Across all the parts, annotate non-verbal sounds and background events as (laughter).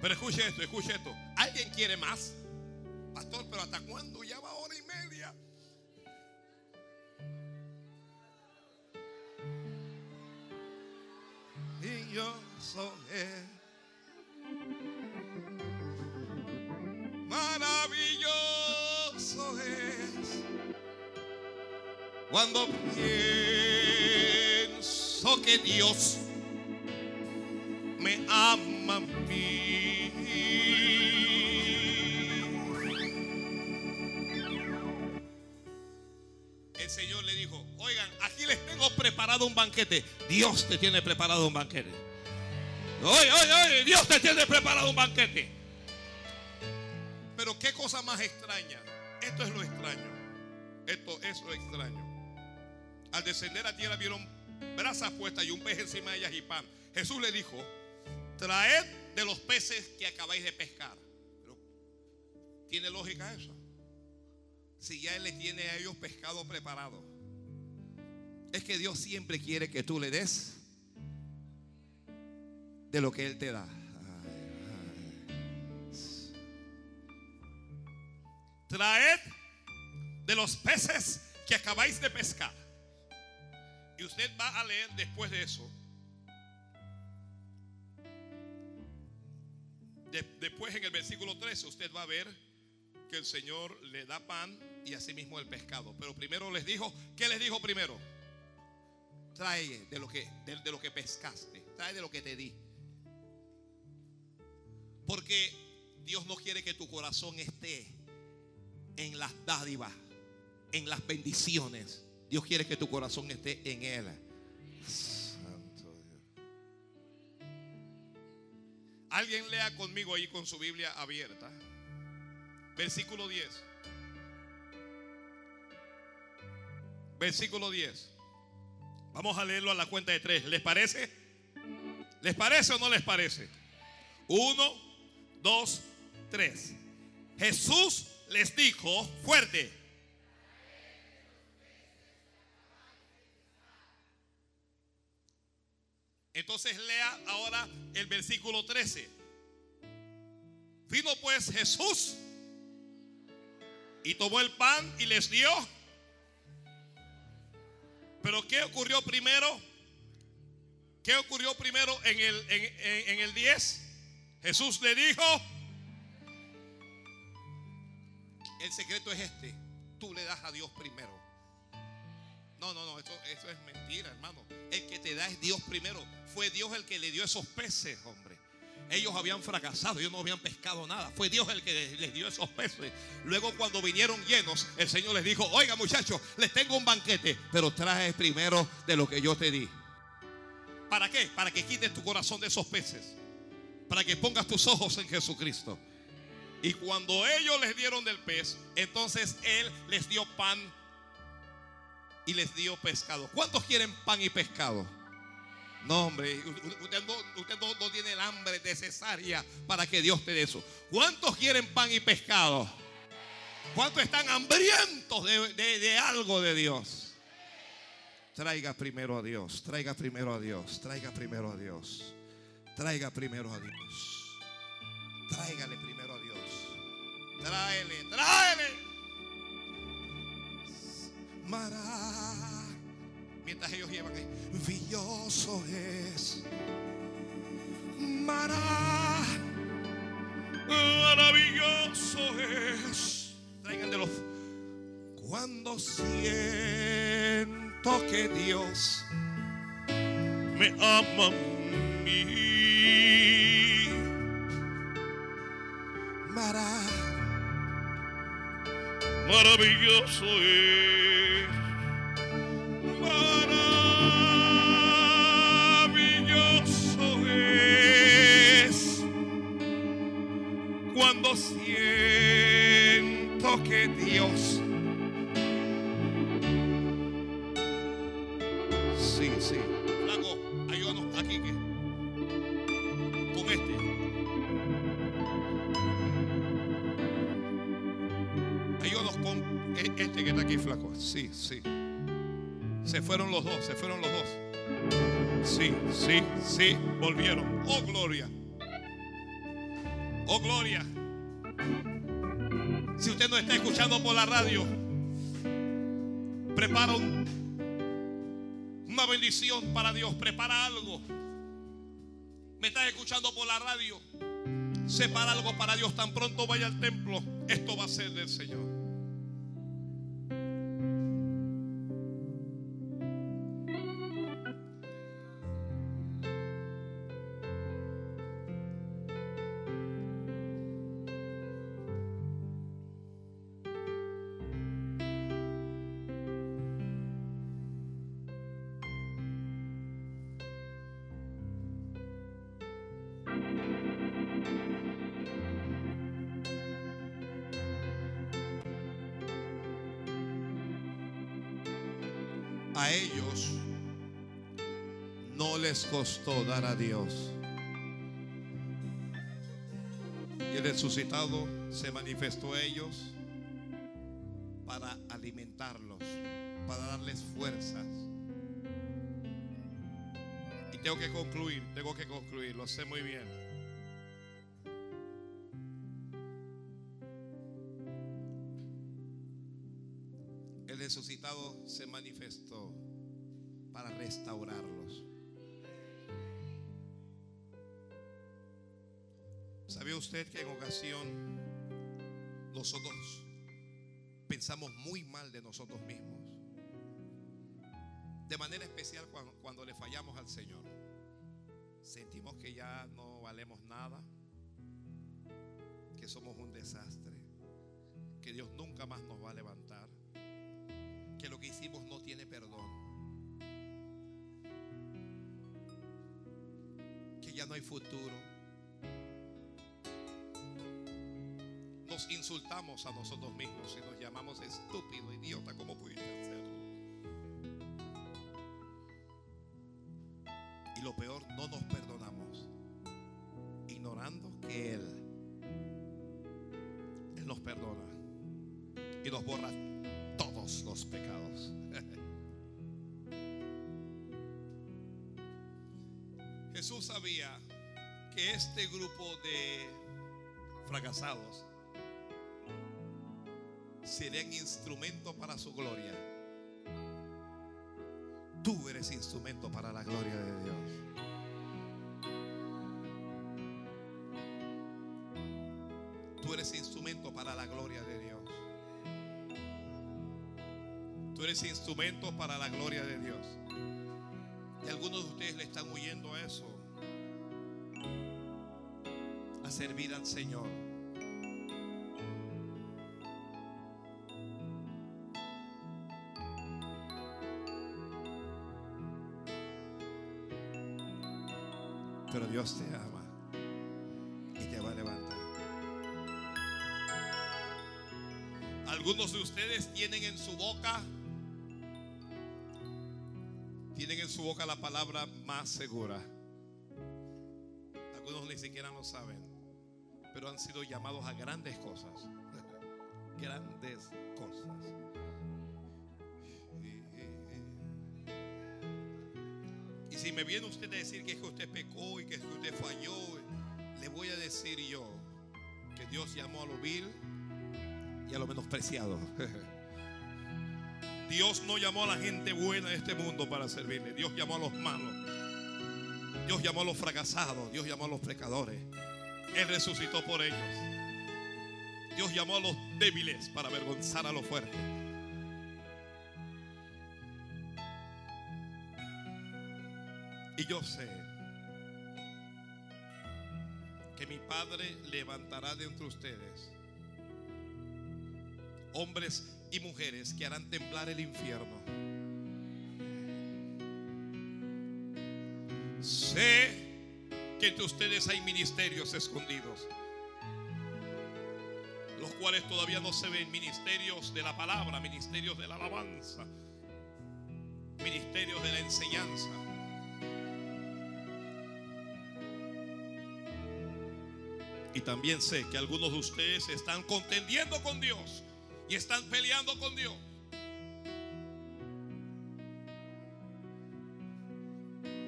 Pero escuche esto, escuche esto. ¿Alguien quiere más? Pastor, pero ¿hasta cuándo? Ya va hora y media. Y yo soy Maravilloso es cuando pienso que Dios me ama a mí. Un banquete. Dios te tiene preparado un banquete. Dios te tiene preparado un banquete. Pero qué cosa más extraña. Esto es lo extraño. Esto es lo extraño. Al descender a tierra vieron brasas puestas y un pez encima de ellas y pan. Jesús le dijo, traed de los peces que acabáis de pescar. ¿Tiene lógica eso? Si ya Él les tiene a ellos pescado preparado. Es que Dios siempre quiere que tú le des de lo que Él te da. Traed de los peces que acabáis de pescar. Y usted va a leer después de eso. De- después en el versículo 13 usted va a ver que el Señor le da pan y asimismo el pescado. Pero primero les dijo, ¿qué les dijo primero? Trae de lo que, de, de lo que pescaste, trae de lo que te di. Porque Dios no quiere que tu corazón esté en las dádivas, en las bendiciones. Dios quiere que tu corazón esté en Él. Santo Dios. Alguien lea conmigo ahí con su Biblia abierta. Versículo 10. Versículo 10. Vamos a leerlo a la cuenta de tres. ¿Les parece? ¿Les parece o no les parece? Uno, dos, tres. Jesús les dijo fuerte. Entonces lea ahora el versículo 13. Vino pues Jesús y tomó el pan y les dio. Pero ¿qué ocurrió primero? ¿Qué ocurrió primero en el, en, en- el 10? Jesús le dijo, el secreto es este, tú le das a Dios primero. No, no, no, esto, esto es mentira, hermano. El que te da es Dios primero. Fue Dios el que le dio esos peces, hombre. Ellos habían fracasado, ellos no habían pescado nada. Fue Dios el que les dio esos peces. Luego cuando vinieron llenos, el Señor les dijo, oiga muchachos, les tengo un banquete, pero trae primero de lo que yo te di. ¿Para qué? Para que quites tu corazón de esos peces. Para que pongas tus ojos en Jesucristo. Y cuando ellos les dieron del pez, entonces Él les dio pan y les dio pescado. ¿Cuántos quieren pan y pescado? No, hombre, usted, no, tiene el hambre necesaria para que Dios te dé eso. ¿Cuántos quieren pan y pescado? ¿Cuántos están hambrientos de, de- de algo de Dios? Traiga primero a Dios, traiga primero a Dios, traiga primero a Dios, traiga primero a Dios, tráigale primero a Dios, tráele, tráele. Mara. Mientras ellos llevan villoso es. Mara. Maravilloso es. Traigan de los. Cuando siento que Dios me ama a. Maravilloso es. Se fueron los dos, se fueron los dos. Sí, sí, sí, volvieron. Oh, gloria. Oh, gloria. Si usted no está escuchando por la radio, prepara una bendición para Dios. Prepara algo. Me estás escuchando por la radio. Separa algo para Dios. Tan pronto vaya al templo. Esto va a ser del Señor. A ellos no les costó dar a Dios. Y el resucitado se manifestó a ellos para alimentarlos, para darles fuerzas. Y tengo que concluir, tengo que concluir, lo sé muy bien. Resucitado se manifestó para restaurarlos. ¿Sabe usted que en ocasión nosotros pensamos muy mal de nosotros mismos? De manera especial cuando, cuando le fallamos al Señor. Sentimos que ya no valemos nada, que somos un desastre, que Dios nunca más nos va a levantar, que lo que hicimos no tiene perdón. que ya no hay futuro. Nos insultamos a nosotros mismos y nos llamamos estúpido, idiota, ¿cómo pudiste hacerlo? Y lo peor, no nos perdonamos, ignorando que Él, Él nos perdona y nos borra los pecados. (laughs) Jesús sabía que este grupo de fracasados serían instrumento para su gloria. Tú eres instrumento para la gloria de Dios. Tú eres instrumento para la gloria de Dios. Tú eres instrumento para la gloria de Dios. Y algunos de ustedes le están huyendo a eso. A servir al Señor. Pero Dios te ama y te va a levantar. Algunos de ustedes tienen en su boca su boca la palabra más segura. Algunos ni siquiera lo saben, pero han sido llamados a grandes cosas. (laughs) grandes cosas. Y si me viene usted a decir que es que usted pecó y que, es que usted falló, le voy a decir yo que Dios llamó a lo vil y a lo menospreciado. (laughs) Dios no llamó a la gente buena de este mundo para servirle. Dios llamó a los malos. Dios llamó a los fracasados. Dios llamó a los pecadores. Él resucitó por ellos. Dios llamó a los débiles para avergonzar a los fuertes. Y yo sé que mi Padre levantará de entre ustedes hombres y mujeres que harán temblar el infierno. Sé que entre ustedes hay ministerios escondidos, los cuales todavía no se ven, ministerios de la palabra, ministerios de la alabanza, ministerios de la enseñanza. Y también sé que algunos de ustedes están contendiendo con Dios y están peleando con Dios.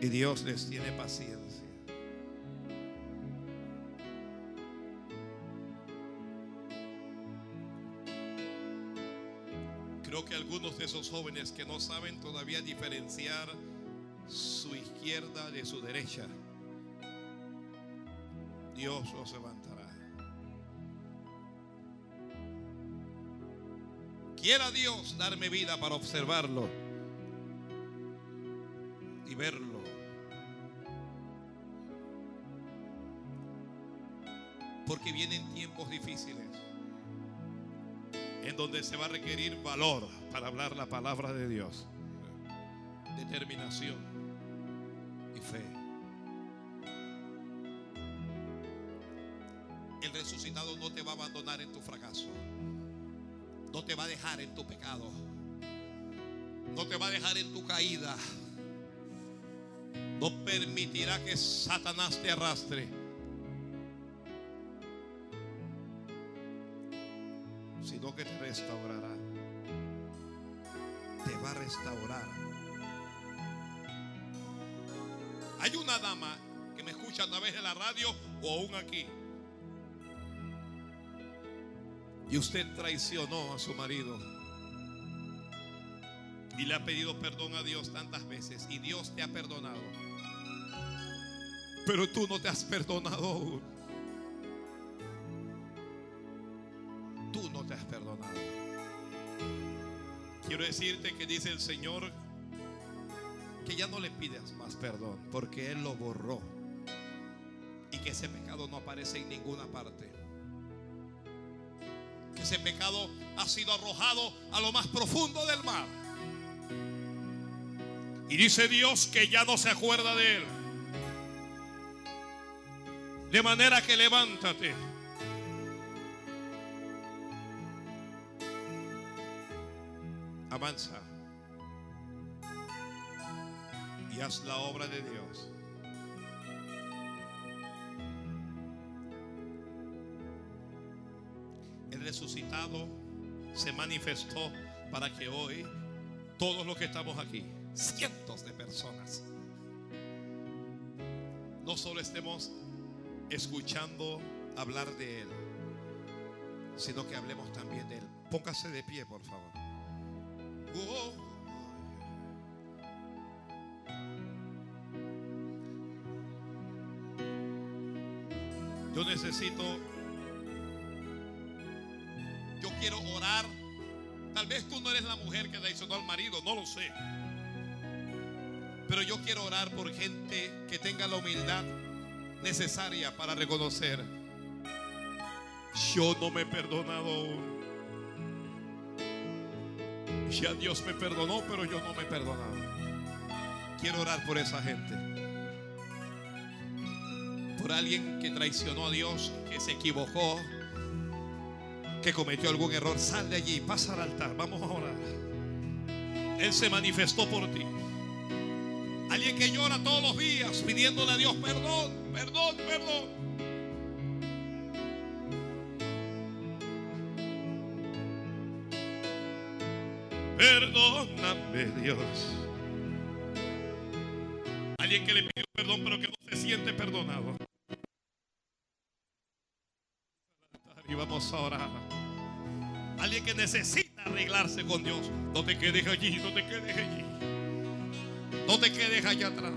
Y Dios les tiene paciencia. Creo que algunos de esos jóvenes que no saben todavía diferenciar su izquierda de su derecha, Dios los levanta. Quiera Dios darme vida para observarlo y verlo. Porque vienen tiempos difíciles en donde se va a requerir valor para hablar la palabra de Dios, determinación y fe. El resucitado no te va a abandonar en tu fracaso, no te va a dejar en tu pecado, no te va a dejar en tu caída, no permitirá que Satanás te arrastre. sino que te restaurará. Te va a restaurar. Hay una dama que me escucha a través de la radio o aún aquí. Y usted traicionó a su marido. Y le ha pedido perdón a Dios tantas veces. Y Dios te ha perdonado. Pero tú no te has perdonado tú no te has perdonado. Quiero decirte que dice el Señor que ya no le pidas más perdón porque Él lo borró y que ese pecado no aparece en ninguna parte. Ese pecado ha sido arrojado a lo más profundo del mar. Y dice Dios que ya no se acuerda de Él. De manera que levántate. avanza y haz la obra de Dios. Resucitado se manifestó para que hoy todos los que estamos aquí, cientos de personas, no solo estemos escuchando hablar de Él, sino que hablemos también de Él. Póngase de pie, por favor. Yo necesito, vez tú no eres la mujer que traicionó al marido, no lo sé. Pero yo quiero orar por gente que tenga la humildad necesaria para reconocer, yo no me he perdonado aún. Ya Dios me perdonó, pero yo no me he perdonado. Quiero orar por esa gente. Por alguien que traicionó a Dios, que se equivocó, que cometió algún error. Sal de allí, pasa al altar. Vamos a orar. Él se manifestó por ti. Alguien que llora todos los días pidiéndole a Dios perdón, perdón, perdón. Perdóname, Dios. Alguien que le pidió perdón, pero que no se siente perdonado. Vamos a orar. Alguien que necesita arreglarse con Dios. No te quedes allí, no te quedes allí. No te quedes allá atrás.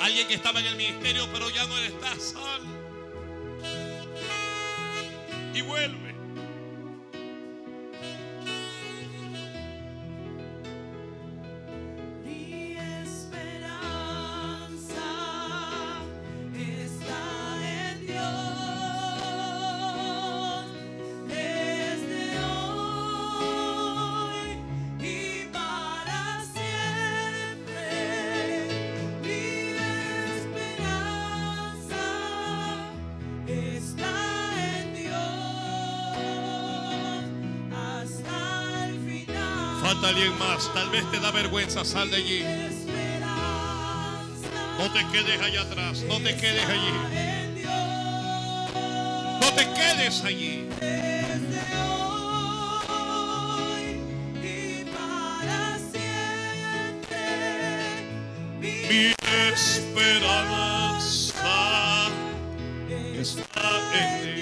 Alguien que estaba en el ministerio pero ya no está, sal. Y vuelve. levanta alguien más. Tal vez te da vergüenza, sal de allí. No te quedes allá atrás, no te quedes allí. No te quedes allí. Mi esperanza está en ti.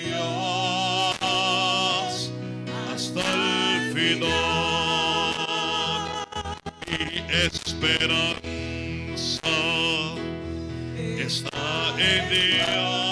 Esperanza está en Dios.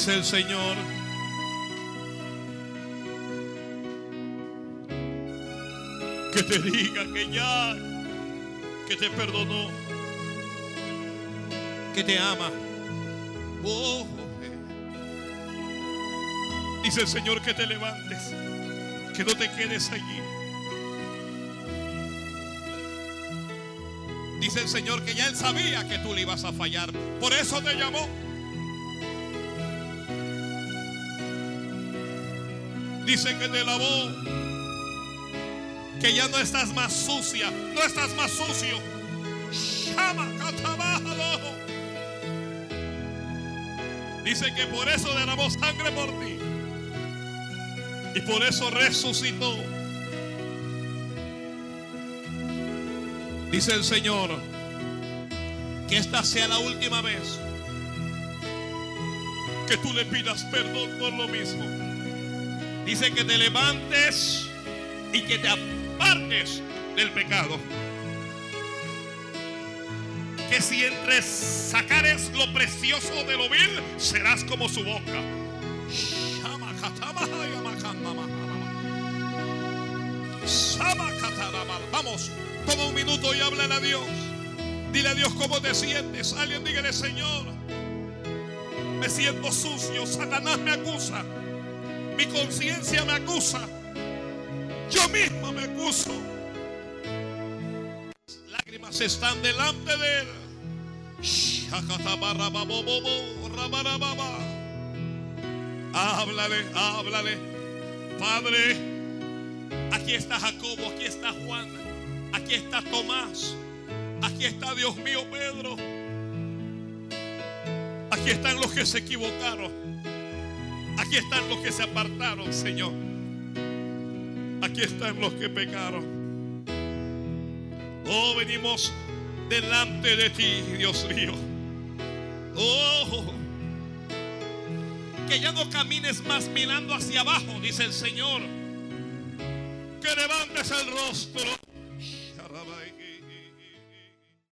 Dice el Señor. Que te diga que ya, que te perdonó, que te ama. Oh, dice el Señor que te levantes, que no te quedes allí. Dice el Señor que ya Él sabía que tú le ibas a fallar. Por eso te llamó. Dice que te lavó. Que ya no estás más sucia. No estás más sucio. Dice que por eso derramó sangre por ti. Y por eso resucitó. Dice el Señor que esta sea la última vez que tú le pidas perdón por lo mismo. Dice que te levantes y que te apartes del pecado. Que si entre sacares lo precioso de lo vil, serás como su boca. Vamos, toma un minuto y háblale a Dios. Dile a Dios cómo te sientes. Alguien dígale, Señor, me siento sucio. Satanás me acusa. Mi conciencia me acusa. Yo mismo me acuso. Las lágrimas están delante de él. Háblale, háblale. Padre, aquí está Jacobo, aquí está Juan, aquí está Tomás, aquí está Dios mío Pedro. Aquí están los que se equivocaron. Aquí están los que se apartaron, Señor. Aquí están los que pecaron. Oh, venimos delante de ti, Dios mío. Oh, que ya no camines más mirando hacia abajo, dice el Señor. Que levantes el rostro